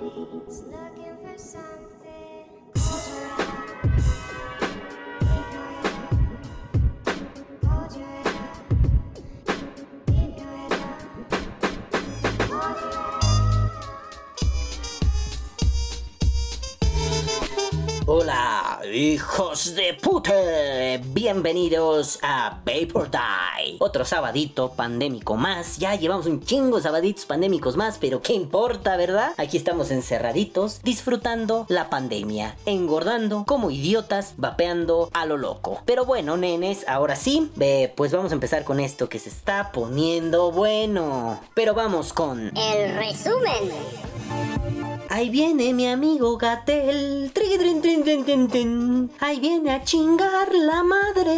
Looking for something. Hijos de puta. Bienvenidos a Vapor Die. Otro sabadito pandémico más. Ya llevamos un chingo de sabaditos pandémicos más, pero ¿qué importa, verdad? Aquí estamos encerraditos, disfrutando la pandemia, engordando como idiotas, vapeando a lo loco. Pero bueno, nenes, ahora sí, pues vamos a empezar con esto que se está poniendo bueno. Pero vamos con... El resumen. Ahí viene mi amigo Gatel. Ahí viene a chingar la madre.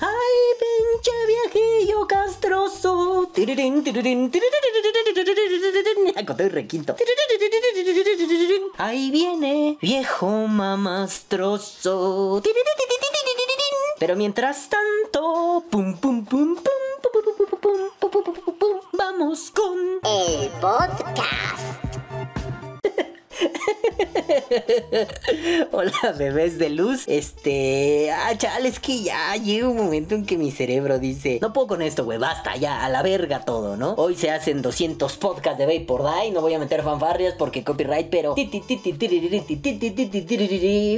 Ay, pinche viejillo castroso. Ahí viene viejo mamastroso. Pero mientras tanto, pum pum pum pum, pum, pum, pum, pum vamos con el podcast. Hola bebés de luz. Este. Ah, chale, es que ya llega un momento en que mi cerebro dice: No puedo con esto, güey, basta ya, a la verga todo, ¿no? Hoy se hacen 200 podcasts de Vapor Die. No voy a meter fanfarrias porque copyright, pero.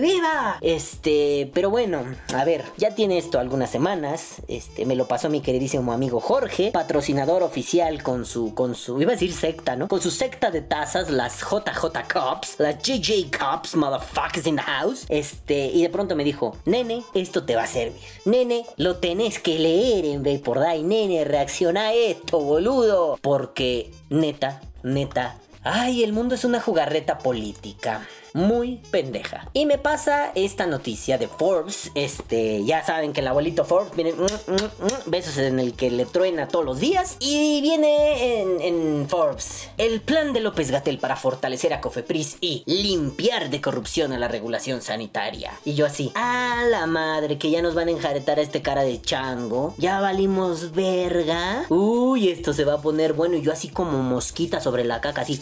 ¡Viva! Este. Pero bueno, a ver, ya tiene esto algunas semanas. Este, me lo pasó mi queridísimo amigo Jorge, patrocinador oficial con su. con su. iba a decir secta, ¿no? Con su secta de tazas, las JJ Cups, las JJ Cups, motherfuckers in the house. Este, y de pronto me dijo, nene, esto te va a servir. Nene, lo tenés que leer en Vapor Die. Nene, reacciona a esto, boludo. Porque, neta, neta, ay, el mundo es una jugarreta política muy pendeja. Y me pasa esta noticia de Forbes. Este, ya saben que el abuelito Forbes viene. mm, mm, mm, besos en el que le truena todos los días. Y viene en, en Forbes. El plan de López Gatel para fortalecer a Cofepris y limpiar de corrupción a la regulación sanitaria. Y yo así, a la madre, que ya nos van a enjaretar a este cara de chango. Ya valimos verga. Uy, esto se va a poner bueno. Y yo así como mosquita sobre la caca, así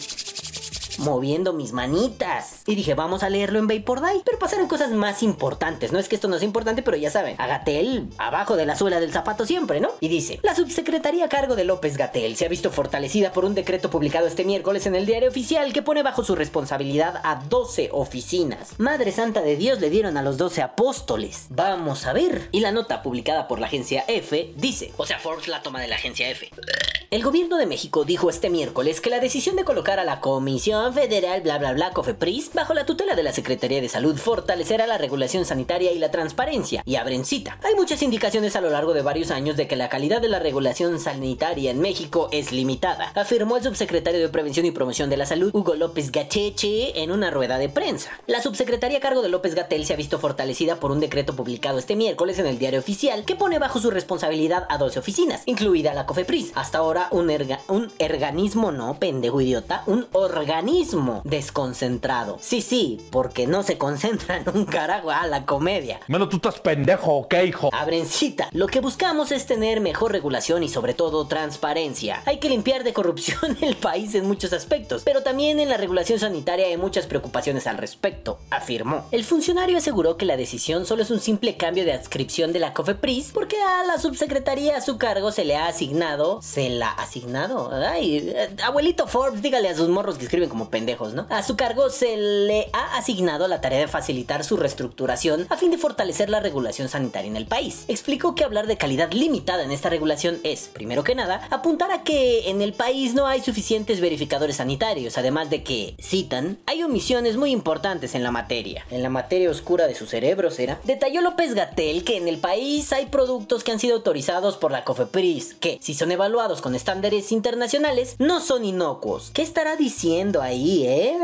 moviendo mis manitas. Y dije, vamos a leerlo en Vapor Die. Pero pasaron cosas más importantes. No es que esto no sea importante, pero ya saben. A Gatel, abajo de la suela del zapato siempre, ¿no? Y dice, la subsecretaría a cargo de López Gatel se ha visto fortalecida por un decreto publicado este miércoles en el diario oficial que pone bajo su responsabilidad a 12 oficinas. Madre Santa de Dios le dieron a los 12 apóstoles. Vamos a ver. Y la nota publicada por la agencia F dice, o sea, Forbes la toma de la agencia F. El gobierno de México dijo este miércoles que la decisión de colocar a la Comisión Federal bla bla bla Cofepris bajo la tutela de la Secretaría de Salud fortalecerá la regulación sanitaria y la transparencia. Y abren cita. Hay muchas indicaciones a lo largo de varios años de que la calidad de la regulación sanitaria en México es limitada, afirmó el subsecretario de Prevención y Promoción de la Salud, Hugo López Gacheche, en una rueda de prensa. La subsecretaría a cargo de López Gatel se ha visto fortalecida por un decreto publicado este miércoles en el diario oficial que pone bajo su responsabilidad a 12 oficinas, incluida la Cofepris. Hasta ahora un, un organismo, no, pendejo idiota, un organismo desconcentrado. Sí, sí, porque no se concentra en un carajo a la comedia. Menos tú estás pendejo, ¿ok, hijo? Abren cita. Lo que buscamos es tener mejor regulación y sobre todo transparencia. Hay que limpiar de corrupción el país en muchos aspectos, pero también en la regulación sanitaria hay muchas preocupaciones al respecto, afirmó. El funcionario aseguró que la decisión solo es un simple cambio de adscripción de la COFEPRIS porque a la subsecretaría a su cargo se le ha asignado, se la ha asignado, ay, eh, abuelito Forbes, dígale a sus morros que escriben como pendejos, ¿no? A su cargo se le ha asignado la tarea de facilitar su reestructuración a fin de fortalecer la regulación sanitaria en el país. Explicó que hablar de calidad limitada en esta regulación es, primero que nada, apuntar a que en el país no hay suficientes verificadores sanitarios, además de que, citan, hay omisiones muy importantes en la materia. En la materia oscura de su cerebro, será. Detalló López Gatel que en el país hay productos que han sido autorizados por la COFEPRIS, que, si son evaluados con estándares internacionales, no son inocuos. ¿Qué estará diciendo ahí ahí, ¿eh?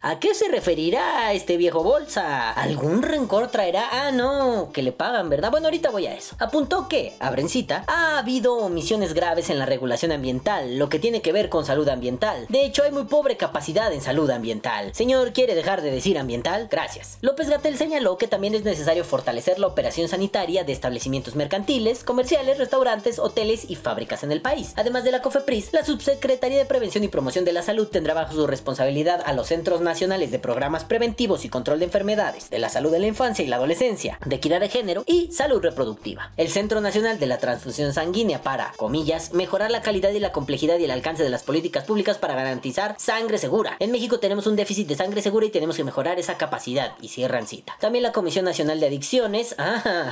¿A qué se referirá este viejo bolsa? ¿Algún rencor traerá? Ah, no, que le pagan, ¿verdad? Bueno, ahorita voy a eso. Apuntó que, abrencita, ha habido omisiones graves en la regulación ambiental, lo que tiene que ver con salud ambiental. De hecho, hay muy pobre capacidad en salud ambiental. Señor, ¿quiere dejar de decir ambiental? Gracias. López Gatel señaló que también es necesario fortalecer la operación sanitaria de establecimientos mercantiles, comerciales, restaurantes, hoteles y fábricas en el país. Además de la COFEPRIS, la Subsecretaría de Prevención y Promoción de la Salud tendrá bajo su responsabilidad a los Centros Nacionales de Programas Preventivos y Control de Enfermedades, de la Salud de la Infancia y la Adolescencia, de Equidad de Género y Salud Reproductiva. El Centro Nacional de la Transfusión Sanguínea para, comillas, mejorar la calidad y la complejidad y el alcance de las políticas públicas para garantizar sangre segura. En México tenemos un déficit de sangre segura y tenemos que mejorar esa capacidad. Y cierran cita. También la Comisión Nacional de Adicciones.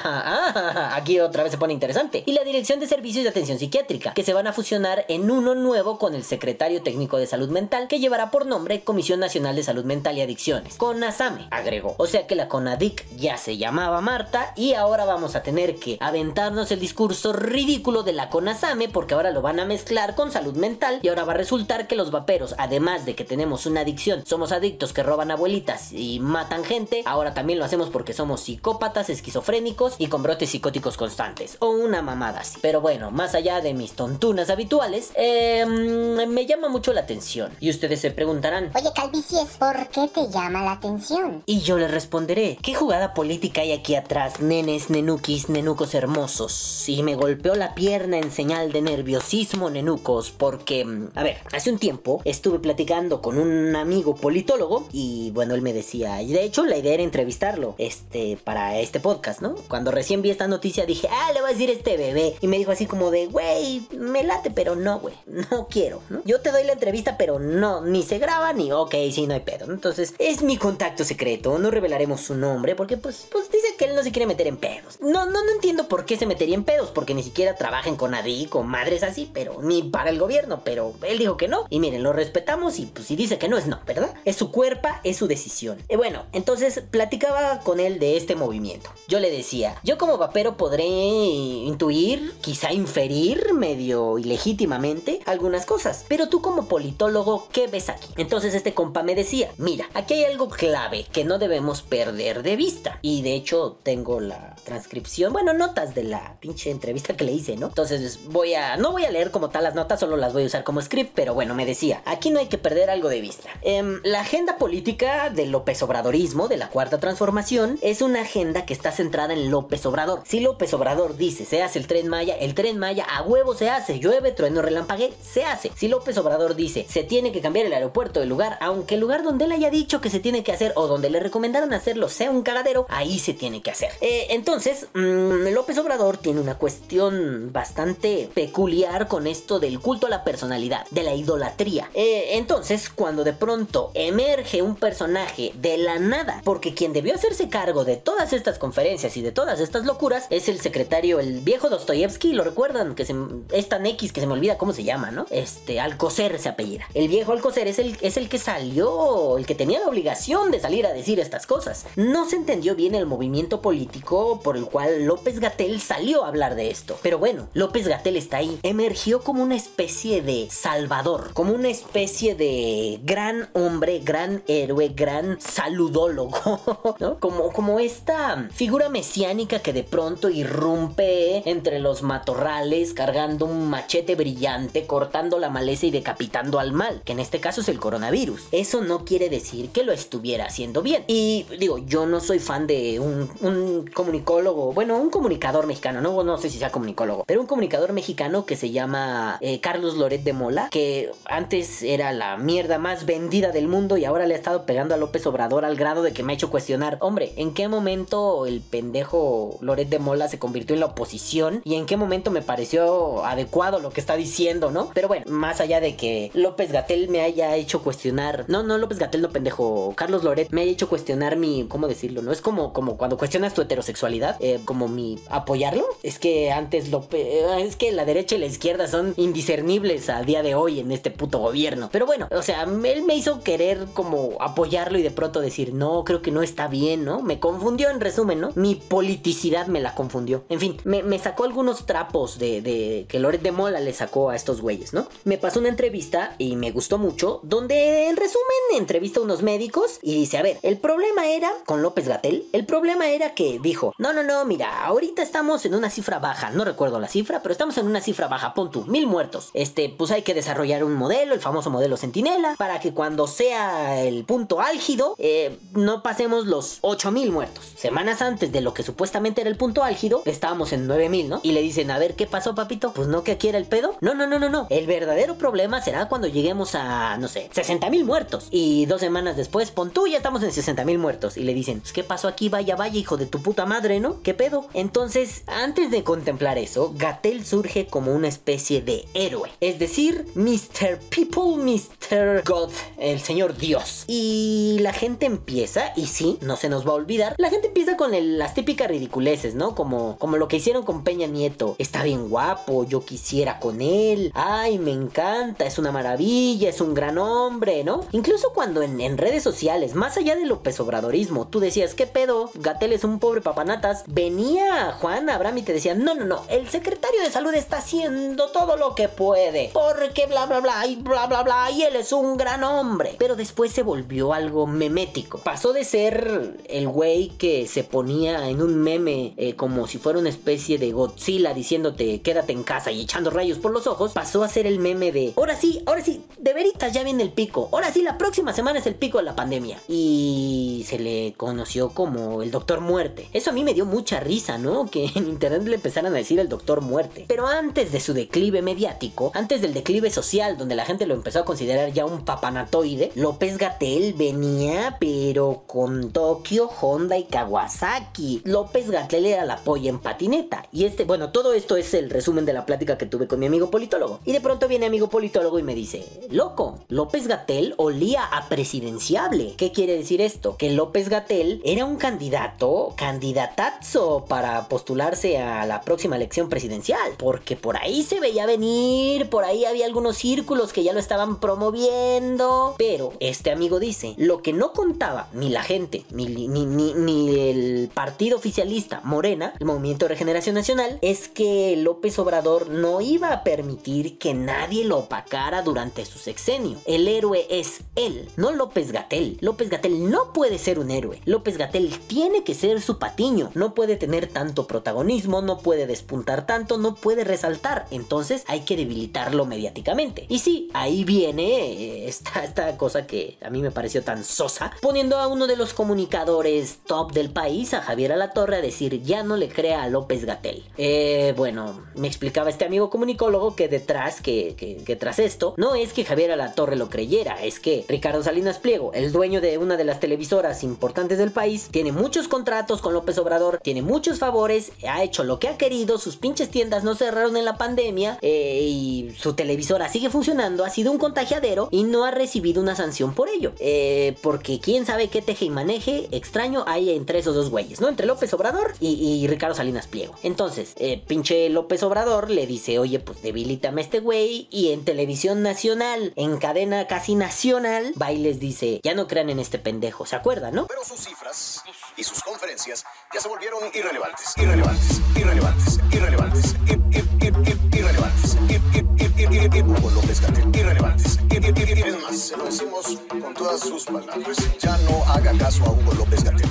Ah, aquí otra vez se pone interesante. Y la Dirección de Servicios de Atención Psiquiátrica, que se van a fusionar en uno nuevo con el Secretario Técnico de Salud Mental, que llevará por nombre Comisión Nacional de Salud Mental y Adicciones. CONASAME, agregó. O sea que la CONADIC ya se llamaba Marta y ahora vamos a tener que aventarnos el discurso ridículo de la CONASAME porque ahora lo van a mezclar con salud mental y ahora va a resultar que los vaperos, además de que tenemos una adicción, somos adictos que roban abuelitas y matan gente, ahora también lo hacemos porque somos psicópatas, esquizofrénicos y con brotes psicóticos constantes. O una mamada así. Pero bueno, más allá de mis tontunas habituales, em, me llama mucho la atención. Y ustedes se preguntarán, Oye, Calvicies, ¿por qué te llama la atención? y yo les responderé, ¿qué jugada política hay aquí atrás, nenes, nenukis, nenucos hermosos? Y me golpeó la pierna en señal de nerviosismo, nenucos, porque, mm, a ver, hace un tiempo estuve platicando con un amigo politólogo y bueno, él me decía, y de hecho la idea era entrevistarlo, este, para este podcast, ¿no? Cuando recién vi esta noticia dije, ah, le voy a decir este bebé. Y me dijo así como de, güey, me late, pero no, güey, no quiero, ¿no? Yo te doy la entrevista, pero no, ni se graba, ni, ok, sí, no hay pedo. Entonces, es mi contacto secreto, no revelaremos su nombre, porque pues, pues dice que él no se quiere meter en pedos. No, no, no entiendo por qué se metería en pedos, porque ni siquiera trabajan con ADI, con madres así, pero ni para el gobierno, pero él dijo que no. Y miren, lo respetamos y pues si dice que no es no, ¿verdad? Es su cuerpo, es su decisión. Y bueno, entonces platicaba con él de este movimiento. Yo le decía, yo como vapero podré intuir, quizá inferir medio ilegítimamente algunas cosas, pero tú como politólogo, ¿qué ves aquí? Entonces este compa me decía, mira, aquí hay algo clave que no debemos perder de vista. Y de hecho tengo la transcripción, bueno, notas de la pinche entrevista que le hice, ¿no? Entonces voy a, no voy a leer como tal las notas, solo las voy a usar como script, pero bueno, me decía, aquí no hay que perder algo de vista. Em, la agenda política del López Obradorismo, de la Cuarta Transformación, es una agenda que está centrada en López Obrador. Si López Obrador dice se hace el tren Maya, el tren Maya a huevo se hace, llueve, trueno, relampague, se hace. Si López Obrador dice se tiene que cambiar el aeropuerto del lugar, aunque el lugar donde él haya dicho que se tiene que hacer o donde le recomendaron hacerlo sea un cagadero, ahí se tiene que hacer. Eh, entonces, mm, López Obrador tiene una cuestión bastante peculiar con esto del culto a la personalidad, de la idolatría. Eh, entonces, cuando de pronto emerge un personaje de la nada, porque quien debió hacerse cargo de todas estas conferencias y de todas estas locuras es el secretario, el viejo Dostoyevsky, lo recuerdan, que se, es tan X que se me olvida cómo se llama, ¿no? Este, Alcocer se apellida. El viejo Alcocer es el, es el que salió, el que tenía la obligación de salir a decir estas cosas. No se entendió bien el movimiento político por el cual López Gatel salió a hablar de esto. Pero bueno, López Gatel está ahí. Emergió como una especie de salvador, como una especie de gran hombre, gran héroe, gran saludólogo, ¿no? Como, como esta figura mesiánica que de pronto irrumpe entre los matorrales cargando un machete brillante, cortando la maleza y decapitando al mal, que en este caso es el coronavirus. Eso no quiere decir que lo estuviera haciendo bien. Y digo, yo no soy fan de un, un comunicólogo, bueno, un comunicador mexicano, no, no sé si sea comunicólogo, pero un comunicador mexicano que se llama eh, Carlos Loret de Mola, que antes era la mierda más vendida del mundo y ahora le ha estado pegando a López Obrador al grado de que me ha hecho cuestionar, hombre, ¿en qué momento el pendejo Loret de Mola se convirtió en la oposición y en qué momento me pareció adecuado lo que está diciendo, ¿no? Pero bueno, más allá de que López Gatel me haya hecho cuestionar, no, no López Gatel, no pendejo, Carlos Loret me haya hecho cuestionar mi, ¿cómo decirlo? No es como, como cuando cuestionas tu heterosexualidad, eh, como mi apoyarlo. Es que antes lo... eh, Es que la derecha y la izquierda son indiscernibles a día de hoy en este puto gobierno. Pero bueno, o sea, él me hizo querer como apoyarlo y de pronto decir, no, creo que no está bien, ¿no? Me confundió en resumen, ¿no? Mi politicidad me la confundió. En fin, me, me sacó algunos trapos de, de que Loret de Mola le sacó a estos güeyes, ¿no? Me pasó una entrevista y me gustó mucho, donde en resumen entrevista a unos médicos y dice, a ver, el problema era con López Gatel, el problema era que dijo, no, no, no, mira, ahorita estamos en una cifra baja, no recuerdo la cifra, pero estamos en una cifra baja, pon tú, mil muertos. Este, pues hay que desarrollar un modelo, el famoso modelo Centinela, para que cuando sea el punto álgido, eh, no pasemos los 8000 muertos. Semanas antes de lo que supuestamente era el punto álgido, estábamos en 9000, ¿no? Y le dicen, a ver, ¿qué pasó, papito? Pues no que aquí era el pedo. No, no, no, no, no. El verdadero problema será cuando lleguemos a, no sé, 60 mil muertos. Y dos semanas después, pon tú, ya estamos en 60 mil muertos. Y le dicen, ¿qué pasó aquí? Vaya, vaya, hijo de tu puta madre, ¿no? ¿Qué pedo? Entonces, antes de contemplar eso, Gatel surge como una especie de héroe. Es decir, Mr. People, Mr. God, el señor Dios. Y la gente empieza, y sí, no se nos va a olvidar, la gente empieza con el- las típicas ridiculeces, ¿no? Como, como lo que hicieron con Peña Nieto. Está bien guapo, yo quisiera con él. Ay, me encanta, es una maravilla, es un gran hombre, ¿no? Incluso cuando en, redes sociales, más allá de López Obradorismo, tú decías, ¿qué pedo? Gatel es un pobre papanatas. Venía Juan Abraham y te decía, no, no, no, el secretario de salud está haciendo todo lo que puede. Porque bla, bla, bla, y bla, bla, bla, y él es un gran hombre. Pero después se volvió algo memético. Pasó de ser el güey que se ponía en un meme eh, como si fuera una especie de Godzilla diciéndote quédate en casa y echando rayos por los ojos, pasó a ser el meme de ahora sí, ahora sí, de veritas ya viene el pico. Ahora sí, la próxima semana es el pico de la pandemia. Y se le conoció como el Doctor Muerte. Eso a mí me dio mucha risa, ¿no? Que en internet le empezaran a decir el Doctor Muerte. Pero antes de su declive mediático, antes del declive social, donde la gente lo empezó a considerar ya un papanatoide, López Gatel venía, pero con Tokio, Honda y Kawasaki. López Gatel era la polla en patineta. Y este, bueno, todo esto es el resumen de la plática que tuve con mi amigo politólogo. Y de pronto viene amigo politólogo y me dice, loco, López Gatel olía a presidenciable. ¿Qué quiere decir esto? Que López Gatel era un candidato, candidatazo para postularse a la próxima elección presidencial. Porque por ahí se veía venir, por ahí había algunos círculos que ya lo estaban promoviendo. Pero este amigo dice, lo que no contaba ni la gente, ni, ni, ni, ni el partido oficialista Morena, el Movimiento de Regeneración Nacional, es que López Obrador no iba a permitir que nadie lo opacara durante su sexenio. El héroe es él, no López Gatel. López Gatel no puede ser un héroe. López Gatel tiene que ser su patiño. No puede tener tanto protagonismo, no puede despuntar tanto, no puede resaltar. Entonces hay que debilitarlo mediáticamente. Y sí, ahí viene eh, esta, esta cosa que a mí me pareció tan sosa, poniendo a uno de los comunicadores top del país, a Javier Alatorre, a decir ya no le crea a López Gatel. Eh, bueno, me explicaba este amigo comunicólogo que detrás, que, que, que tras esto, no es que Javier Alatorre lo creyera, es que Ricardo Salinas Pliego, el dueño de una de las televisoras importantes del país, tiene muchos contratos con López Obrador, tiene muchos favores, ha hecho lo que ha querido, sus pinches tiendas no cerraron en la pandemia eh, y su televisora sigue funcionando, ha sido un contagiadero y no ha recibido una sanción por ello. Eh, porque quién sabe qué teje y maneje extraño hay entre esos dos güeyes, ¿no? Entre López Obrador y, Ricardo Salinas Pliego. Entonces, eh, pinche López Obrador le dice, oye, pues debilítame a este güey y en televisión nacional, en cadena casi nacional, va y les dice, ya no crean en este pendejo, ¿se acuerdan, no? Pero sus cifras y sus conferencias ya se volvieron irrelevantes, irrelevantes, irrelevantes, irrelevantes, ir- ir- ir- ir- irrelevantes, ir- ir- ir- ir- ir- ir- Hugo López irrelevantes. Ir- ir- ir- ir- Es más, se lo decimos con todas sus palabras. Ya no haga caso a Hugo López Gatell,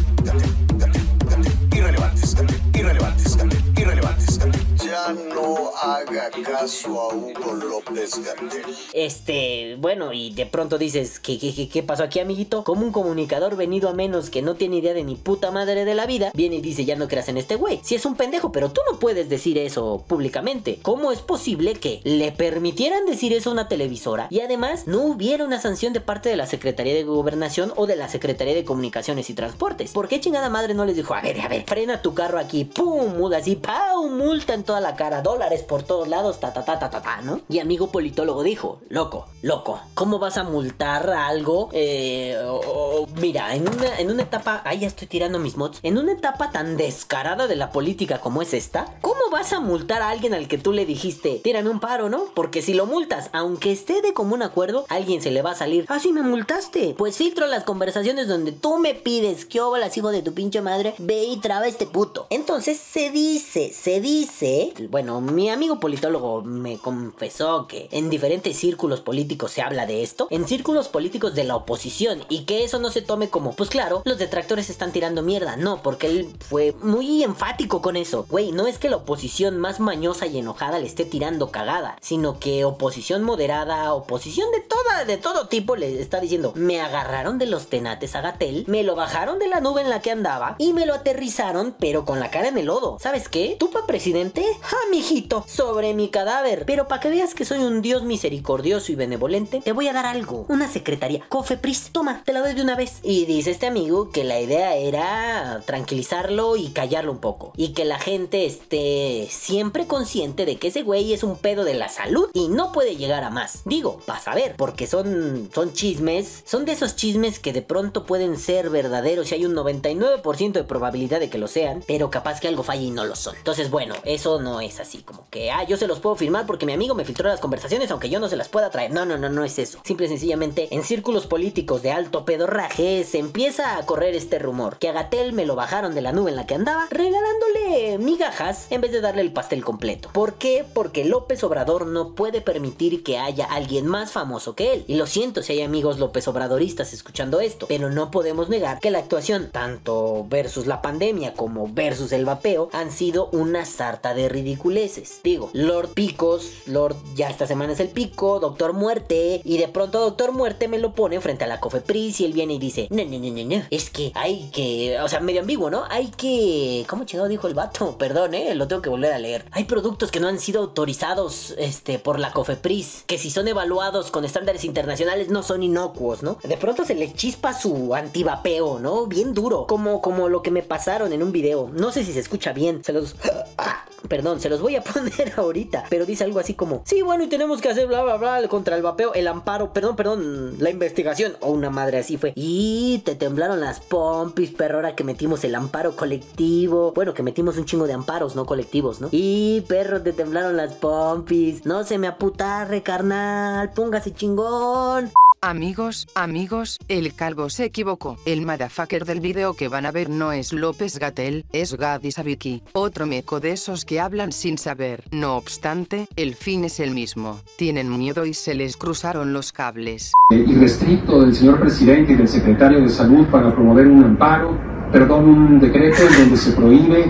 irrelevantes, irrelevantes, irrelevantes. Ya no haga caso a Hugo López Gatell. Este, bueno, y de pronto dices, ¿qué, qué, qué, qué pasó aquí, amiguito? Como un comunicador venido a menos que no tiene idea de ni puta madre de la vida, viene y dice, ya no creas en este güey. Si es un pendejo, pero tú no puedes decir eso públicamente. ¿Cómo es posible que le permitieran decir eso a una televisora y además no hubiera una sanción de parte de la Secretaría de Gobernación o de la Secretaría de Comunicaciones y Transportes? ¿Por qué chingada madre no les dijo, a ver, a ver, frena tu carro aquí, pum, muda así, pau, multa en toda la cara, dólares por todos lados, ta ta ta ta ta ta, ¿no? Y amigo politólogo dijo, loco, loco, ¿cómo vas a multar algo? Eh, mira, en una, en una etapa, ahí ya estoy tirando mis mods, en una etapa tan descarada de la política como es esta, ¿cómo vas a multar a alguien al que tú le dijiste, tírame un paro, ¿no? Porque si lo multas, aunque esté de común acuerdo, alguien se le va a salir, ah, sí me multaste. Pues filtro las conversaciones donde tú me pides, que las hijo de tu pinche madre, ve y traba este puto. Entonces se dice, se dice, bueno, mi amigo politólogo me confesó que en diferentes círculos políticos se habla de esto, en círculos políticos de la oposición, y que eso no se tome como, pues claro, los detractores están tirando mierda, no, porque él fue muy enfático con eso. Güey, no es que la oposición más mañosa y enojada le esté tirando cagada, sino que oposición moderada, oposición de toda, de todo tipo le está diciendo, me agarraron de los tenates a Gatel, me lo bajaron de la nube en la que andaba y me lo aterrizaron, pero con la cara en el lodo. ¿Sabes qué? ¿Tú pa' presidente? ¡Ja, mijito! Sobre mi cadáver. Pero para que veas que soy un dios misericordioso y benevolente, te voy a dar algo. Una secretaría. Cofepris. Toma, te la doy de una vez. Y dice este amigo que la idea era tranquilizarlo y callarlo un poco. Y que la gente esté siempre consciente de que ese güey es un pedo de la salud y no puede llegar a más. Digo, para saber, porque son, son chismes. Son de esos chismes que de pronto pueden ser verdaderos y hay un 99% de probabilidad de que lo sean, pero capaz que algo falle y no lo son. Entonces, bueno, eso no es así como que, ah, yo se los puedo firmar porque mi amigo me filtró las conversaciones aunque yo no se las pueda traer. No, no, no, no es eso. Simple y sencillamente, en círculos políticos de alto pedorraje se empieza a correr este rumor, que a Gatel me lo bajaron de la nube en la que andaba, regalándole migajas en vez de darle el pastel completo. ¿Por qué? Porque López Obrador no puede permitir que haya alguien más famoso que él. Y lo siento si hay amigos López Obradoristas escuchando esto, pero no podemos negar que la actuación, tanto versus la pandemia como versus el vapeo, han sido una sarta de ridiculeces. Digo, Lord Picos, Lord ya esta semana es el pico, Doctor Muerte, y de pronto Doctor Muerte me lo pone frente a la Cofepris y él viene y dice, no, no, no, no, no, es que hay que, o sea, medio ambiguo, ¿no? Hay que, ¿cómo chingado dijo el vato? Perdón, eh, lo tengo que volver a leer. Hay productos que no han sido autorizados, este, por la Cofepris, que si son evaluados con estándares internacionales no son inocuos, ¿no? De pronto se le chispa su antivapeo, ¿no? Bien duro, como, como lo que me pasaron en un video. No sé si se escucha bien, se los... Perdón, se los voy a poner ahorita. Pero dice algo así como: Sí, bueno, y tenemos que hacer bla bla bla contra el vapeo, el amparo, perdón, perdón, la investigación. O una madre así fue. Y te temblaron las pompis, perro, ahora que metimos el amparo colectivo. Bueno, que metimos un chingo de amparos, no colectivos, ¿no? Y perro, te temblaron las pompis. No se me aputarre, carnal. Póngase chingón. Amigos, amigos, el calvo se equivocó. El motherfucker del video que van a ver no es López Gatel, es Gadi Sabiki, otro meco de esos que hablan sin saber. No obstante, el fin es el mismo. Tienen miedo y se les cruzaron los cables. eh, irrestricto del señor presidente y del secretario de salud para promover un amparo, perdón, un decreto en donde se prohíbe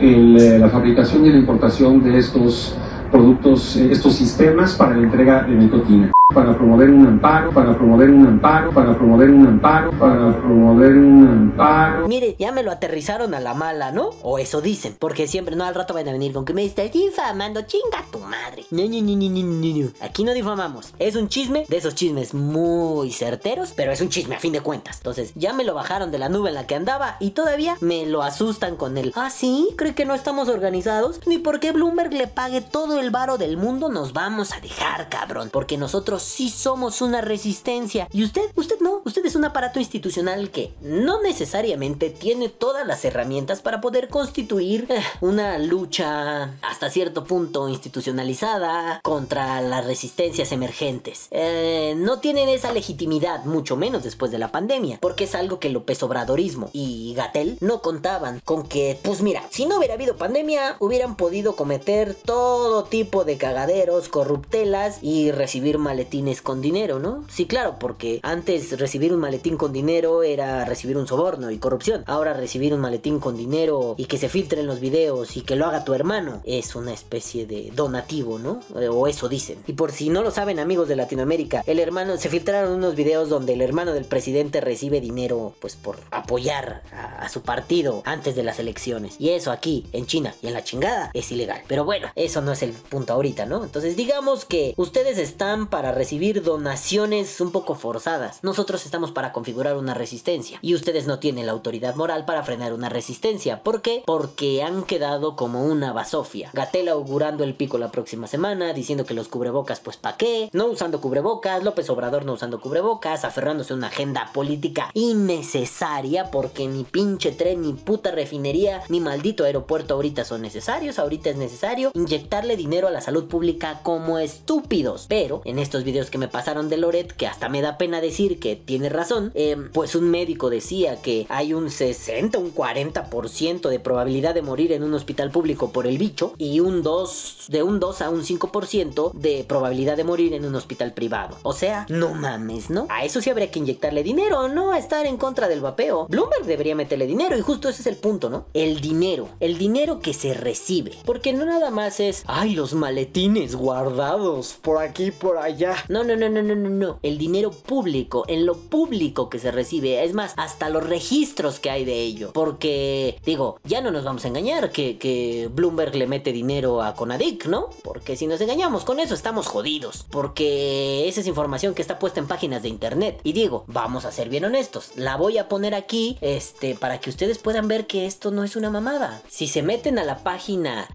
el, eh, la fabricación y la importación de estos productos, eh, estos sistemas para la entrega de nicotina. Para promover un amparo, para promover un amparo, para promover un amparo, para promover un amparo. Mire, ya me lo aterrizaron a la mala, ¿no? O eso dicen. Porque siempre, no, al rato van a venir con que me estás difamando, chinga tu madre. No, no, no, no, no. Aquí no difamamos. Es un chisme de esos chismes muy certeros, pero es un chisme a fin de cuentas. Entonces, ya me lo bajaron de la nube en la que andaba y todavía me lo asustan con él. ¿Ah, sí? ¿Cree que no estamos organizados? Ni porque Bloomberg le pague todo el varo del mundo nos vamos a dejar, cabrón. Porque nosotros sí somos una resistencia. Y usted, usted no. Usted es un aparato institucional que no necesariamente tiene todas las herramientas para poder constituir eh, una lucha hasta cierto punto institucionalizada contra las resistencias emergentes. Eh, no tienen esa legitimidad, mucho menos después de la pandemia, porque es algo que López Obradorismo y Gatel no contaban con que, pues mira, si no hubiera habido pandemia, hubieran podido cometer todo tipo de cagaderos, corruptelas y recibir maletines con dinero, ¿no? Sí, claro, porque antes recibir un maletín con dinero era recibir un soborno y corrupción. Ahora recibir un maletín con dinero y que se filtren los videos y que lo haga tu hermano es una especie de donativo, ¿no? Eh, O eso dicen. Y por si no lo saben, amigos de Latinoamérica, el hermano se filtraron unos videos donde el hermano del presidente recibe dinero pues por apoyar a, a su partido antes de las elecciones. Y eso aquí en China y en la chingada es ilegal. Pero bueno, eso no es el punto ahorita, ¿no? Entonces digamos que ustedes están para recibir donaciones un poco forzadas. Nosotros estamos para configurar una resistencia. Y ustedes no tienen la autoridad moral para frenar una resistencia. ¿Por qué? Porque han quedado como una basofia. Gatel augurando el pico la próxima semana, diciendo que los cubrebocas, pues pa' qué, no usando cubrebocas, López Obrador no usando cubrebocas, aferrándose a una agenda política innecesaria, porque ni pinche tren, ni puta refinería, ni maldito aeropuerto ahorita son necesarios, ahorita es necesario inyectarle dinero a la salud pública como estúpidos. Pero en estos videos que me pasaron de Loret, que hasta me da pena decir que tiene razón, eh, pues un médico decía que hay un 60, un 40% de probabilidad de morir en un hospital público por el bicho y un 2, de un 2 a un 5% de probabilidad de morir en un hospital privado. O sea, no mames, ¿no? A eso sí habría que inyectarle dinero, no a estar en contra del vapeo. Bloomberg debería meterle dinero y justo ese es el punto, ¿no? El dinero, el dinero que se recibe. Porque no nada más es, ay, los maletines guardados por aquí, por allá. No, no, no, no, no, no, no. El dinero público, en lo público que se recibe. Es más, hasta los registros que hay de ello. Porque, digo, ya no nos vamos a engañar que, Bloomberg le mete dinero a Conadic, ¿no? Porque si nos engañamos con eso estamos jodidos. Porque esa es información que está puesta en páginas de internet. Y digo, vamos a ser bien honestos. La voy a poner aquí, este, para que ustedes puedan ver que esto no es una mamada. Si se meten a la página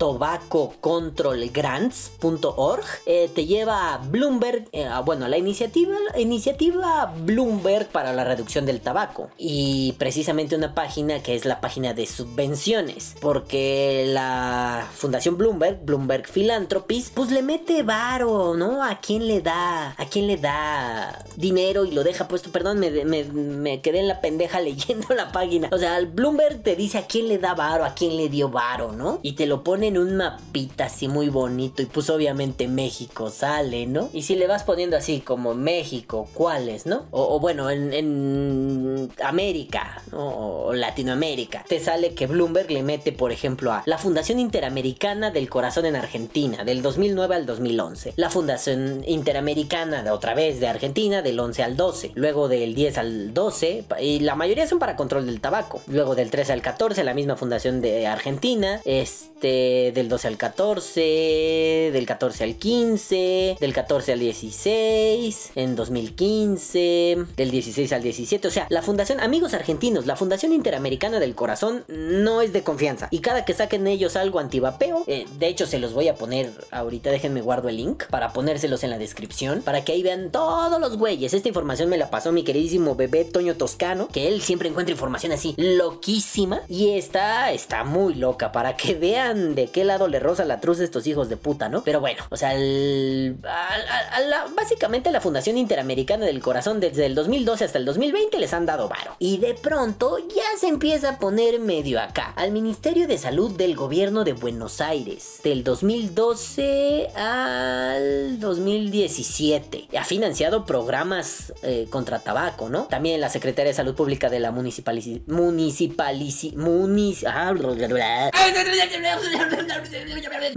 tobaccocontrolgrants.org, eh, te lleva a Bloomberg, eh, bueno, a la iniciativa, iniciativa Bloomberg para la reducción del tabaco. Y precisamente una página que es la página de subvenciones. Porque la Fundación Bloomberg, Bloomberg Philanthropies, pues le mete varo, ¿no? ¿A quién le da? ¿A quién le da dinero y lo deja puesto? Perdón, me quedé en la pendeja leyendo la página. O sea, el Bloomberg te dice a quién le da varo, a quién le dio varo, ¿no? Y te lo pone en un mapita así muy bonito. Y pues obviamente México sale, ¿no? Y si le vas poniendo así como México, ¿cuáles, no? O, bueno, en, América, ¿no? O Latinoamérica. Te sale que Bloomberg le mete, por ejemplo, a la Fundación Interamericana del Corazón en Argentina, del 2009 al 2011. La Fundación Interamericana, otra vez, de Argentina, del 11 al 12. Luego del 10 al 12, pa- y la mayoría son para control del tabaco. Luego del 13 al 14, la misma Fundación de Argentina. Este, del 12 al 14, del 14 al 15, del 14 al 16, en 2015, del 16 al 17. O sea, la Fundación, amigos argentinos, la Fundación Interamericana del Corazón no es de confianza. Y cada que saquen ellos algo antivapeo, eh, de hecho se los voy a poner ahorita, déjenme guardo el link para ponérselos en la descripción, para que ahí vean todos los güeyes. Esta información me la pasó mi queridísimo bebé Toño Toscano, que él siempre encuentra información así loquísima. Y está, está muy loca, para que vean de qué lado le roza la truz estos hijos de puta, ¿no? Pero bueno, o sea, el- a- la- básicamente la Fundación Interamericana del Corazón desde el 2012 hasta el 2020 les han dado varo. Y de pronto ya se empieza a poner medio acá. Al Ministerio de Salud del Gobierno de Buenos Aires. Del 2012 al 2017. Ha financiado programas eh, contra tabaco, ¿no? También la Secretaría de Salud Pública de la municipalici... Municipalici... Munici... ah,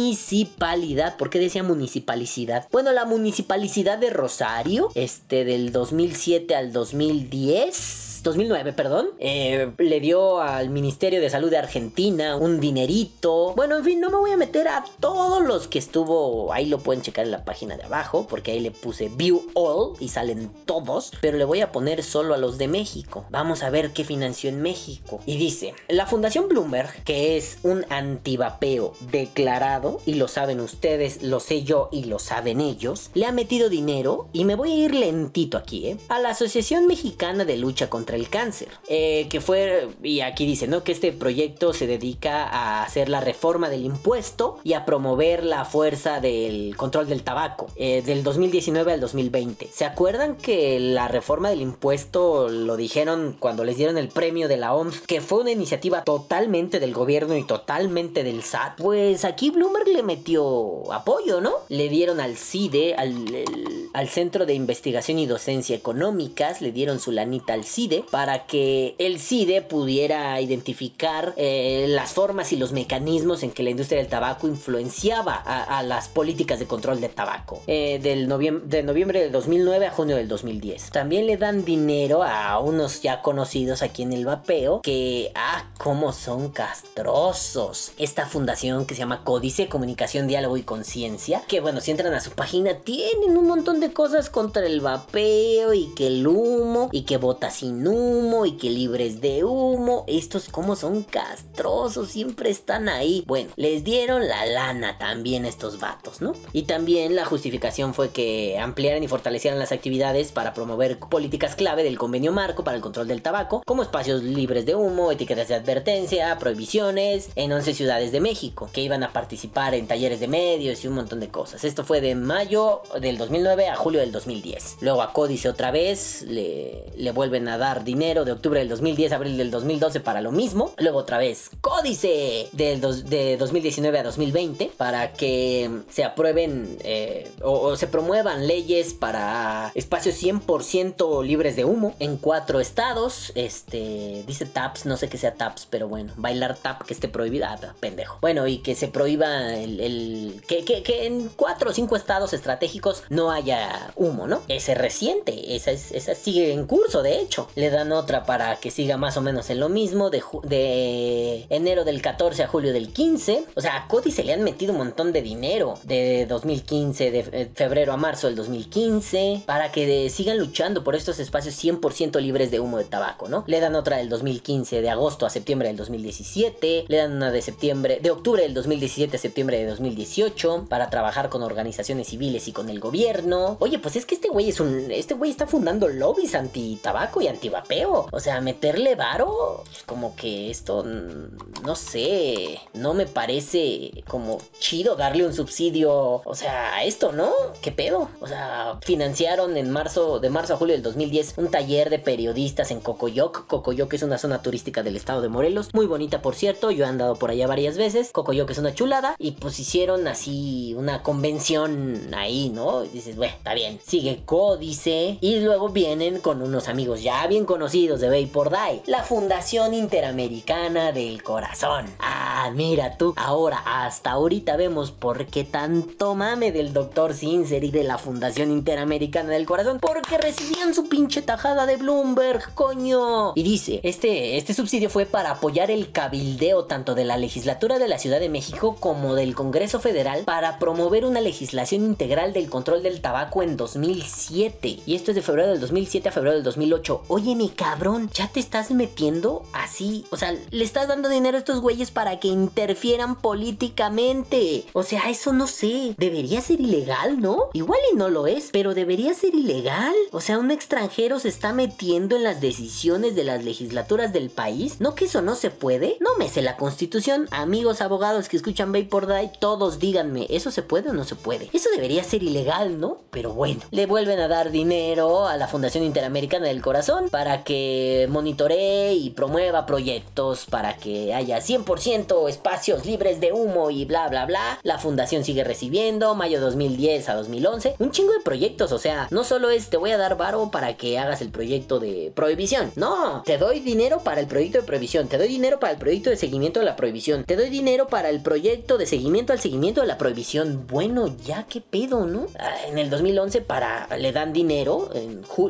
Municipalidad. ¿Por qué decía municipalicidad? Bueno, la municipalidad de Rosario, este del 2007 al 2010. 2009, perdón, eh, le dio al Ministerio de Salud de Argentina un dinerito. Bueno, en fin, no me voy a meter a todos los que estuvo. Ahí lo pueden checar en la página de abajo, porque ahí le puse View All y salen todos. Pero le voy a poner solo a los de México. Vamos a ver qué financió en México. Y dice: La Fundación Bloomberg, que es un antivapeo declarado, y lo saben ustedes, lo sé yo y lo saben ellos, le ha metido dinero, y me voy a ir lentito aquí, ¿eh? A la Asociación Mexicana de Lucha contra el Cáncer, eh, que fue, y aquí dice, ¿no? Que este proyecto se dedica a hacer la reforma del impuesto y a promover la fuerza del control del tabaco, eh, del 2019 al 2020. ¿Se acuerdan que la reforma del impuesto lo dijeron cuando les dieron el premio de la OMS, que fue una iniciativa totalmente del gobierno y totalmente del SAT? Pues aquí Bloomberg le metió apoyo, ¿no? Le dieron al CIDE, al, al Centro de Investigación y Docencia Económicas, le dieron su lanita al CIDE Para que el CIDE pudiera identificar eh, las formas y los mecanismos en que la industria del tabaco influenciaba a, las políticas de control de tabaco. Eh, del de noviembre del 2009 a junio del 2010. También le dan dinero a unos ya conocidos aquí en el vapeo que, ah, cómo son castrosos. Esta fundación que se llama Códice Comunicación, Diálogo y Conciencia, que bueno, si entran a su página tienen un montón de cosas contra el vapeo y que el humo y que bota sin humo y que libres de humo. Estos como son castrosos, siempre están ahí. Bueno, les dieron la lana también estos vatos, ¿no? Y también la justificación fue que ampliaran y fortalecieran las actividades para promover políticas clave del convenio marco para el control del tabaco, como espacios libres de humo, etiquetas de advertencia, prohibiciones en 11 ciudades de México, que iban a participar en talleres de medios y un montón de cosas. Esto fue de mayo del 2009 a julio del 2010. Luego a Códice otra vez le, le vuelven a dar dinero de octubre del 2010 a abril del 2012 para lo mismo. Luego otra vez Códice del dos- de 2019 a 2020 para que se aprueben eh, o, se promuevan leyes para espacios 100% libres de humo en cuatro estados. Este dice TAPS, no sé qué sea TAPS, pero bueno, bailar TAP que esté prohibida, ah, pendejo. Bueno, y que se prohíba el, que, que- que en cuatro o cinco estados estratégicos no haya humo, ¿no? Ese reciente, esa, es- esa sigue en curso, de hecho. Le dan otra para que siga más o menos en lo mismo, de, enero del 14 a julio del 15. O sea, a Cody se le han metido un montón de dinero de 2015, de febrero a marzo del 2015, para que sigan luchando por estos espacios 100% libres de humo de tabaco, ¿no? Le dan otra del 2015, de agosto a septiembre del 2017, le dan una de septiembre, de octubre del 2017 a septiembre de 2018, para trabajar con organizaciones civiles y con el gobierno. Oye, pues es que este güey es un, este güey está fundando lobbies anti tabaco y anti O sea, meterle varo, pues, como que esto, no sé, no me parece como chido darle un subsidio, o sea, a esto, ¿no? ¿Qué pedo? O sea, financiaron en marzo, de marzo a julio del 2010, un taller de periodistas en Cocoyoc. Cocoyoc es una zona turística del estado de Morelos, muy bonita por cierto, yo he andado por allá varias veces. Cocoyoc es una chulada y pues hicieron así una convención ahí, ¿no? Y dices, bueno, está bien. Sigue Códice y luego vienen con unos amigos ya bien conocidos de Vapor Die, la Fundación Interamericana del Corazón. Ah, mira tú, ahora hasta ahorita vemos por qué tanto mame del Dr. Sincer y de la Fundación Interamericana del Corazón, porque recibían su pinche tajada de Bloomberg, coño. Y dice, este, este subsidio fue para apoyar el cabildeo tanto de la legislatura de la Ciudad de México como del Congreso Federal para promover una legislación integral del control del tabaco en 2007. Y esto es de febrero del 2007 a febrero del 2008. Oye, mi cabrón, ya te estás metiendo así. O sea, le estás dando dinero a estos güeyes para que interfieran políticamente. O sea, eso no sé. Debería ser ilegal, ¿no? Igual y no lo es, pero debería ser ilegal. O sea, un extranjero se está metiendo en las decisiones de las legislaturas del país. ¿No que eso no se puede? No me sé la constitución. Amigos abogados que escuchan Vapor Die, todos díganme, ¿eso se puede o no se puede? Eso debería ser ilegal, ¿no? Pero bueno, le vuelven a dar dinero a la Fundación Interamericana del Corazón para que monitoree y promueva proyectos para que haya 100% espacios libres de humo y bla bla bla. La fundación sigue recibiendo, mayo 2010 a 2011, un chingo de proyectos, o sea, no solo es te voy a dar varo para que hagas el proyecto de prohibición, no, te doy dinero para el proyecto de prohibición, te doy dinero para el proyecto de seguimiento de la prohibición, te doy dinero para el proyecto de seguimiento al seguimiento de la prohibición. Bueno, ya qué pedo, ¿no? Ah, En el 2011 para le dan dinero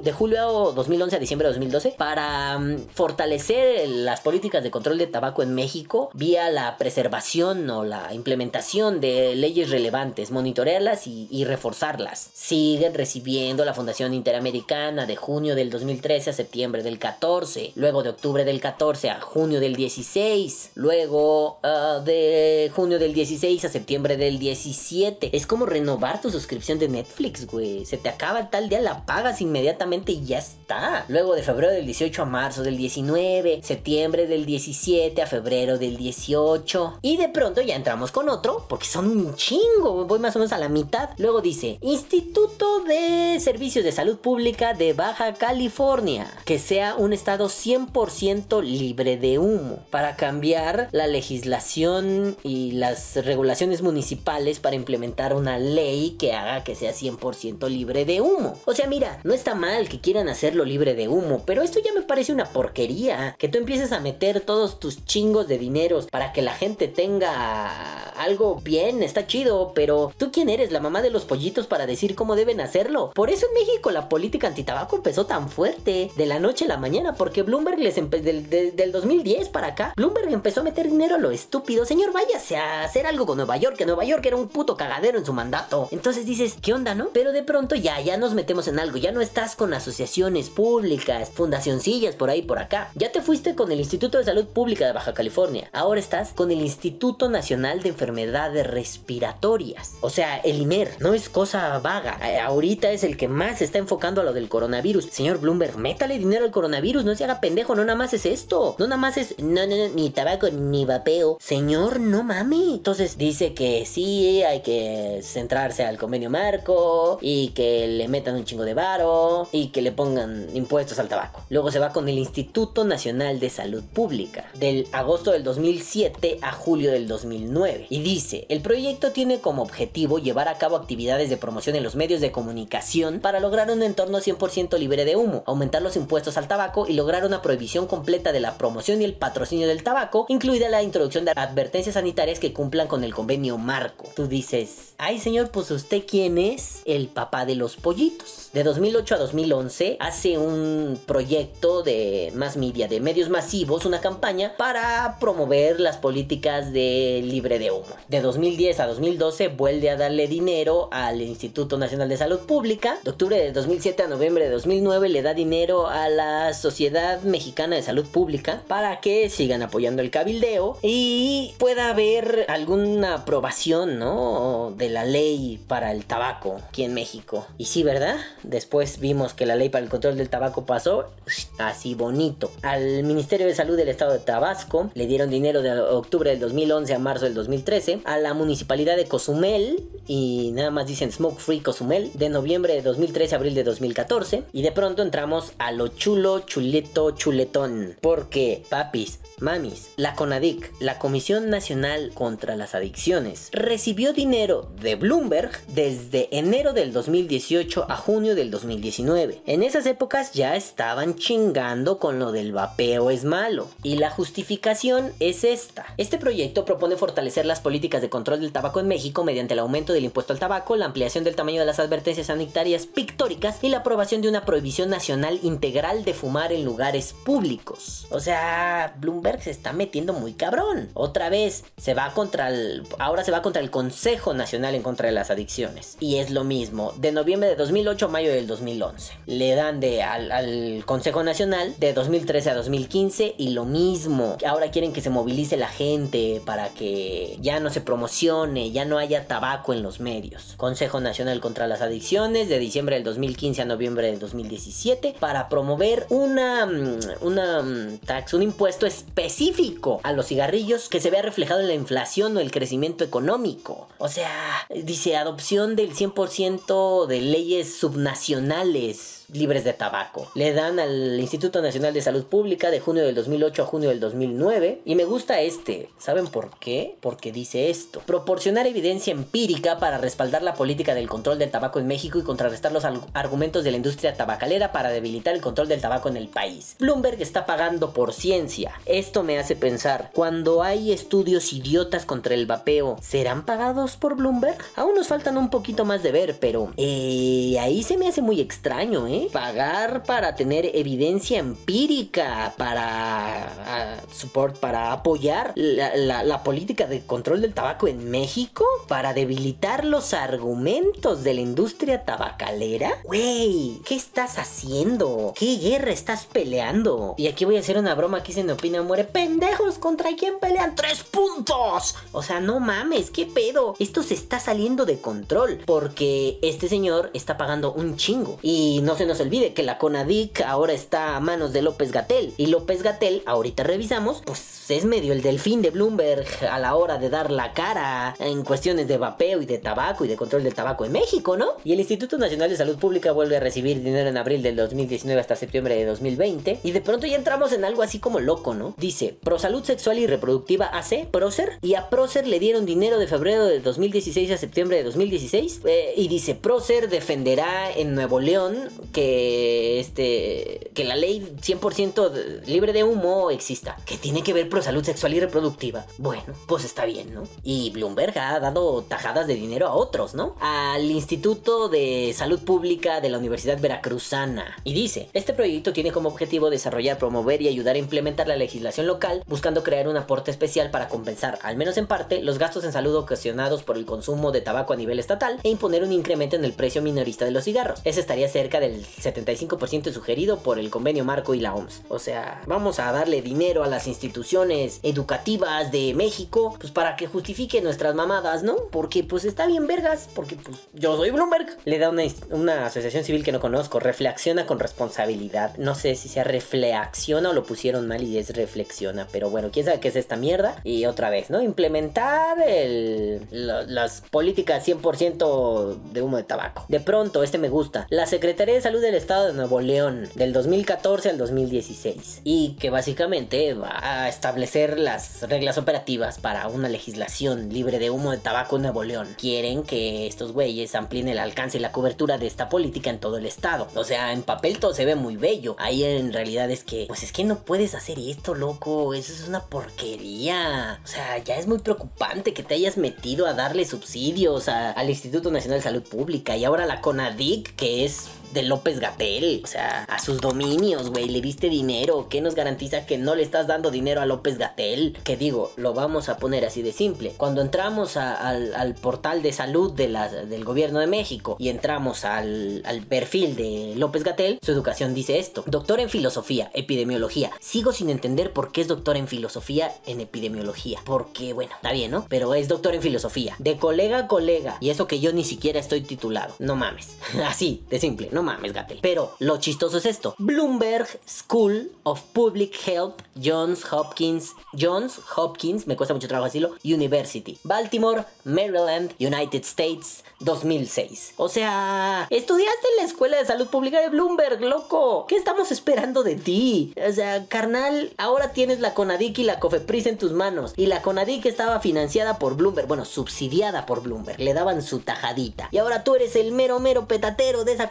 de julio 2011 a diciembre de 2012 para mm, fortalecer las políticas de control de tabaco en México vía la preservación o la implementación de leyes relevantes, monitorearlas y, reforzarlas. Siguen recibiendo la Fundación Interamericana de junio del 2013 a septiembre del 14, luego de octubre del 14 a junio del 16, luego ah, de junio del 16 a septiembre del 17. Es como renovar tu suscripción de Netflix, güey. Se te acaba tal día, la pagas inmediatamente y ya está. Luego de febrero del 18 a marzo del 19, septiembre del 17 a febrero del 18. Y de pronto ya entramos con otro, porque son un chingo, voy más o menos a la mitad. Luego dice, Instituto de Servicios de Salud Pública de Baja California, que sea un estado 100% libre de humo, para cambiar la legislación y las regulaciones municipales para implementar una ley que haga que sea 100% libre de humo. O sea, mira, no está mal que quieran hacerlo libre de humo, pero esto ya me parece una porquería. Que tú empieces a meter todos tus chingos de dineros para que la gente tenga algo bien, está chido, pero ¿tú quién eres? La mamá de los pollitos para decir cómo deben hacerlo. Por eso en México la política antitabaco empezó tan fuerte, de la noche a la mañana, porque Bloomberg les del, del- del 2010 para acá, Bloomberg empezó a meter dinero a lo estúpido. Señor, váyase a hacer algo con Nueva York, que Nueva York era un puto cagadero en su mandato. Entonces dices, ¿qué onda, no? Pero de pronto ya, ya nos metemos en algo, ya no estás con asociaciones públicas, fundacioncillas por ahí por acá. Ya te fuiste con el Instituto de Salud Pública de Baja California. Ahora estás con el Instituto Nacional de Enfermedades Respiratorias. O sea, el IMER no es cosa vaga. Eh, Ahorita es el que más se está enfocando a lo del coronavirus. Señor Bloomberg, métale dinero al coronavirus, no se haga pendejo, no nada más es esto. No nada más es, no, no, no, ni tabaco ni vapeo. Señor, no mame. Entonces dice que sí, hay que centrarse al convenio marco y que le metan un chingo de varo y que le pongan impuestos al tabaco. Luego se va con el Instituto Nacional de Salud Pública del agosto del 2007 a julio del 2009 y dice, el proyecto tiene como objetivo llevar a cabo actividades de promoción en los medios de comunicación para lograr un entorno 100% libre de humo, aumentar los impuestos al tabaco y lograr una prohibición completa de la promoción y el patrocinio del tabaco, incluida la introducción de advertencias sanitarias que cumplan con el convenio marco. Tú dices, ay señor, pues usted quién es? El papá de los pollitos. De 2008 a 2011 hace un proyecto de más media, de medios masivos, una campaña para promover las políticas de libre de humo. De 2010 a 2012 vuelve a darle dinero al Instituto Nacional de Salud Pública. De octubre de 2007 a noviembre de 2009 le da dinero a la Sociedad Mexicana de Salud Pública para que sigan apoyando el cabildeo y pueda haber alguna aprobación, ¿no? De la ley para el tabaco aquí en México. Y sí, ¿verdad? Después vimos que la ley para el control del tabaco pasó así bonito. Al Ministerio de Salud del Estado de Tabasco le dieron dinero de octubre del 2011 a marzo del 2013. A la Municipalidad de Cozumel y nada más dicen Smoke Free Cozumel de noviembre de 2013 a abril de 2014. Y de pronto entramos a lo chulo, chuleto, chuletón. Porque, papis, mamis, la CONADIC, la Comisión Nacional contra las Adicciones, recibió dinero de Bloomberg desde enero del 2018 a junio del 2019. En esas épocas ya estaban chingando con lo del vapeo es malo. Y la justificación es esta. Este proyecto propone fortalecer las políticas de control del tabaco en México mediante el aumento del impuesto al tabaco, la ampliación del tamaño de las advertencias sanitarias pictóricas y la aprobación de una prohibición nacional integral de fumar en lugares públicos. O sea, Bloomberg se está metiendo muy cabrón. Otra vez se va contra el ahora se va contra el Consejo Nacional en contra de las adicciones. Y es lo mismo, de noviembre de 2008 a mayo del 2011. Le dan de al, al Consejo Nacional de 2013 a 2015 y lo mismo. Ahora quieren que se movilice la gente para que ya no se promocione, ya no haya tabaco en los medios. Consejo Nacional contra las Adicciones de diciembre del 2015 a noviembre del 2017 para promover una mm, una mm, tax, un impuesto específico a los cigarrillos que se vea reflejado en la inflación o el crecimiento económico. O sea, dice adopción del 100% de leyes subnacionales nacionales libres de tabaco. Le dan al Instituto Nacional de Salud Pública de junio del 2008 a junio del 2009 y me gusta este. ¿Saben por qué? Porque dice esto. Proporcionar evidencia empírica para respaldar la política del control del tabaco en México y contrarrestar los argumentos de la industria tabacalera para debilitar el control del tabaco en el país. Bloomberg está pagando por ciencia. Esto me hace pensar, cuando hay estudios idiotas contra el vapeo, ¿serán pagados por Bloomberg? Aún nos faltan un poquito más de ver, pero eh, ahí se me hace muy extraño, ¿eh? Pagar para tener evidencia empírica, para ah, support, para apoyar la, política de control del tabaco en México, para debilitar los argumentos de la industria tabacalera. Güey, ¿qué estás haciendo? ¿Qué guerra estás peleando? Y aquí voy a hacer una broma, aquí se me opina, muere. Pendejos, ¿contra quién pelean? ¡Tres puntos! O sea, no mames, ¿qué pedo? Esto se está saliendo de control porque este señor está pagando un chingo. Y no se nos olvide que la Conadic ahora está a manos de López Gatel. Y López Gatel, ahorita revisamos, pues es medio el delfín de Bloomberg a la hora de dar la cara en cuestiones de vapeo y de tabaco y de control del tabaco en México, ¿no? Y el Instituto Nacional de Salud Pública vuelve a recibir dinero en abril del 2019 hasta septiembre de 2020. Y de pronto ya entramos en algo así como loco, ¿no? Dice, Pro Salud Sexual y Reproductiva AC, Procer. Y a Procer le dieron dinero de febrero de 2016 a septiembre de 2016. eh, y dice, Procer defenderá en Nuevo León que que este que la ley 100% de- libre de humo exista. Que tiene que ver pro salud sexual y reproductiva. Bueno, pues está bien, ¿no? Y Bloomberg ha dado tajadas de dinero a otros, ¿no? Al Instituto de Salud Pública de la Universidad Veracruzana. Y dice, este proyecto tiene como objetivo desarrollar, promover y ayudar a implementar la legislación local, buscando crear un aporte especial para compensar, al menos en parte, los gastos en salud ocasionados por el consumo de tabaco a nivel estatal e imponer un incremento en el precio minorista de los cigarros. Ese estaría cerca del 75% sugerido por el convenio marco y la OMS. O sea, vamos a darle dinero a las instituciones educativas de México, pues para que justifique nuestras mamadas, ¿no? Porque pues está bien vergas, porque pues yo soy Bloomberg. Le da una, una asociación civil que no conozco, reflexiona con responsabilidad. No sé si sea reflexiona o lo pusieron mal y es reflexiona, pero bueno, quién sabe qué es esta mierda. Y otra vez, ¿no? Implementar el, las políticas 100% de humo de tabaco. De pronto, este me gusta. La Secretaría de Salud del Estado de Nuevo León, del 2014 al 2016. Y que básicamente va a establecer las reglas operativas para una legislación libre de humo de tabaco en Nuevo León. Quieren que estos güeyes amplíen el alcance y la cobertura de esta política en todo el estado. O sea, en papel todo se ve muy bello. Ahí en realidad es que, pues es que no puedes hacer esto, loco. Eso es una porquería. O sea, ya es muy preocupante que te hayas metido a darle subsidios a- al Instituto Nacional de Salud Pública y ahora la CONADIC, que es de López Gatel. O sea, a sus dominios, güey, le diste dinero. ¿Qué nos garantiza que no le estás dando dinero a López Gatel? Que digo, lo vamos a poner así de simple. Cuando entramos al, al portal de salud del gobierno de México y entramos al, al perfil de López Gatel, su educación dice esto. Doctor en filosofía, epidemiología. Sigo sin entender por qué es doctor en filosofía en epidemiología. Porque, bueno, está bien, ¿no? Pero es doctor en filosofía. De colega a colega. Y eso que yo ni siquiera estoy titulado. No mames. Así, de simple. No mames, Gatel. Pero lo chistoso es esto. Bloomberg School of Public Health, Johns Hopkins, Johns Hopkins, me cuesta mucho trabajo decirlo, University. Baltimore, Maryland, United States, 2006. O sea, estudiaste en la Escuela de Salud Pública de Bloomberg, loco. ¿Qué estamos esperando de ti? O sea, carnal, ahora tienes la CONADIC y la COFEPRIS en tus manos. Y la CONADIC estaba financiada por Bloomberg, bueno, subsidiada por Bloomberg. Le daban su tajadita. Y ahora tú eres el mero, mero petatero de esa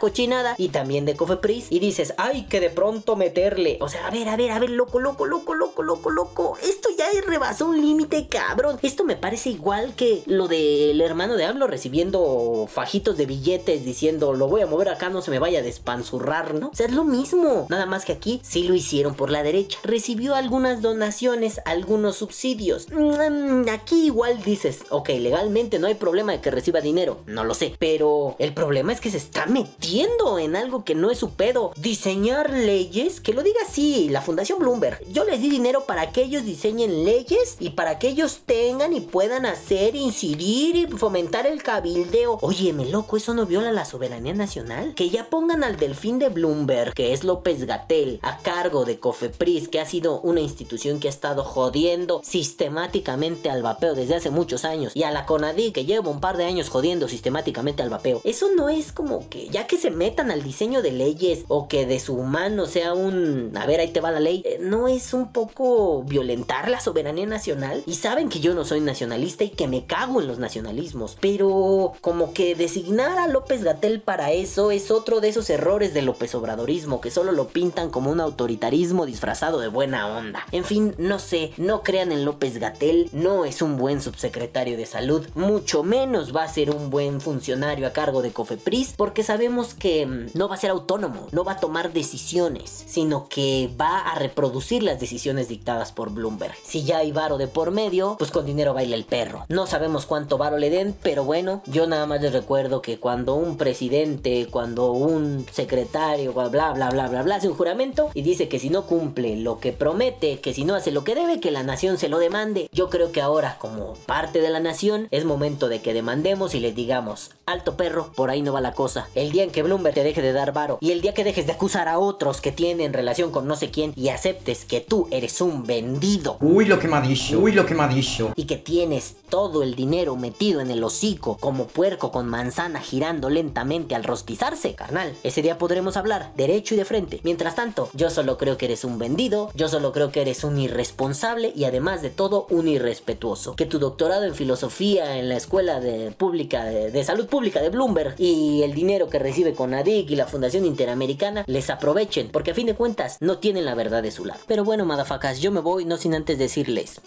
y también de COFEPRIS. Y dices, ay, que de pronto meterle. O sea, a ver, a ver, a ver, loco, loco, loco, loco, loco, loco. Esto ya rebasó un límite, cabrón. Esto me parece igual que lo del hermano de AMLO recibiendo fajitos de billetes diciendo, lo voy a mover acá, no se me vaya a despanzurrar, ¿no? O sea, es lo mismo. Nada más que aquí sí lo hicieron por la derecha. Recibió algunas donaciones, algunos subsidios. Mm, Aquí igual dices, ok, legalmente no hay problema de que reciba dinero. No lo sé. Pero el problema es que se está metiendo en algo que no es su pedo. Diseñar leyes, que lo diga así, la Fundación Bloomberg. Yo les di dinero para que ellos diseñen leyes y para que ellos tengan y puedan hacer, incidir y fomentar el cabildeo. Óyeme, loco, ¿eso no viola la soberanía nacional? Que ya pongan al delfín de Bloomberg, que es López Gatel, a cargo de Cofepris, que ha sido una institución que ha estado jodiendo sistemáticamente al vapeo desde hace muchos años, y a la CONADI, que lleva un par de años jodiendo sistemáticamente al vapeo. Eso no es como que, ya que se al diseño de leyes o que de su mano sea un, a ver, ahí te va la ley, eh, no es un poco violentar la soberanía nacional. Y saben que yo no soy nacionalista y que me cago en los nacionalismos, pero como que designar a López Gatel para eso es otro de esos errores del López Obradorismo que solo lo pintan como un autoritarismo disfrazado de buena onda. En fin, no sé, no crean en López Gatel, no es un buen subsecretario de salud, mucho menos va a ser un buen funcionario a cargo de Cofepris, porque sabemos que mm, no va a ser autónomo, no va a tomar decisiones, sino que va a reproducir las decisiones dictadas por Bloomberg. Si ya hay varo de por medio, pues con dinero baila el perro. No sabemos cuánto varo le den, pero bueno, yo nada más les recuerdo que cuando un presidente, cuando un secretario, bla bla bla bla bla, bla hace un juramento y dice que si no cumple lo que promete, que si no hace lo que debe, que la nación se lo demande. Yo creo que ahora, como parte de la nación, es momento de que demandemos y les digamos, alto perro, por ahí no va la cosa. El día en que Bloomberg te deje de dar varo y el día que dejes de acusar a otros que tienen relación con no sé quién y aceptes que tú eres un vendido Uy, lo que me ha dicho. Uy, lo que me ha dicho. y que tienes todo el dinero metido en el hocico como puerco con manzana girando lentamente al rostizarse, carnal, ese día podremos hablar derecho y de frente. Mientras tanto, yo solo creo que eres un vendido, yo solo creo que eres un irresponsable y además de todo un irrespetuoso. Que tu doctorado en filosofía en la escuela de pública de, de salud pública pública de Bloomberg y el dinero que recibe con ADIC y la Fundación Interamericana les aprovechen, porque a fin de cuentas no tienen la verdad de su lado. Pero bueno, madafacas, yo me voy no sin antes decirles.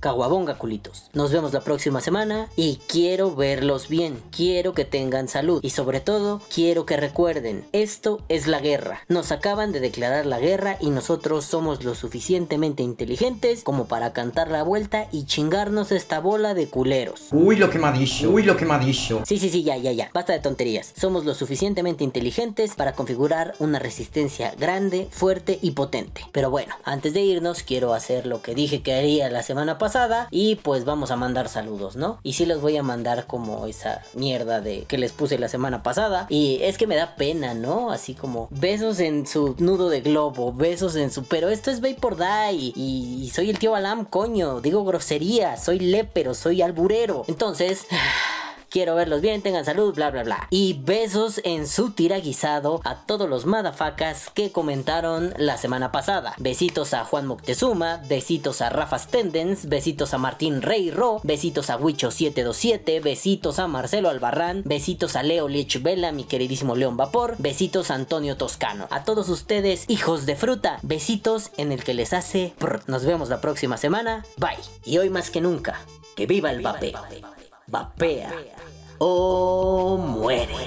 Caguabonga, culitos. Nos vemos la próxima semana y quiero verlos bien. Quiero que tengan salud y sobre todo quiero que recuerden, esto es la guerra. Nos acaban de declarar la guerra y nosotros somos lo suficientemente inteligentes como para cantar la vuelta y chingarnos esta bola de culeros. Uy, lo que me ha dicho. Uy, lo que me ha dicho. Sí, sí, sí, ya, ya, ya. Basta de tonterías. Somos lo suficientemente inteligentes para configurar una resistencia grande, fuerte y potente. Pero bueno, antes de irnos, quiero hacer lo que dije que haría la semana pasada y pues vamos a mandar saludos, ¿no? Y sí los voy a mandar como esa mierda de que les puse la semana pasada. Y es que me da pena, ¿no? Así como besos en su nudo de globo, besos en su... Pero esto es Vapor Die y, y soy el tío Alam, coño. Digo grosería, soy lépero, soy alburero. Entonces... Quiero verlos bien, tengan salud, bla bla bla. Y besos en su tira guisado a todos los madafacas que comentaron la semana pasada. Besitos a Juan Moctezuma, besitos a Rafa Stendens, besitos a Martín Rey Ro, besitos a Huicho727, besitos a Marcelo Albarrán, besitos a Leo Lich Vela, mi queridísimo León Vapor, besitos a Antonio Toscano. A todos ustedes, hijos de fruta, besitos en el que les hace. Nos vemos la próxima semana. Bye. Y hoy más que nunca, que viva el vapeo. Vapea o muere.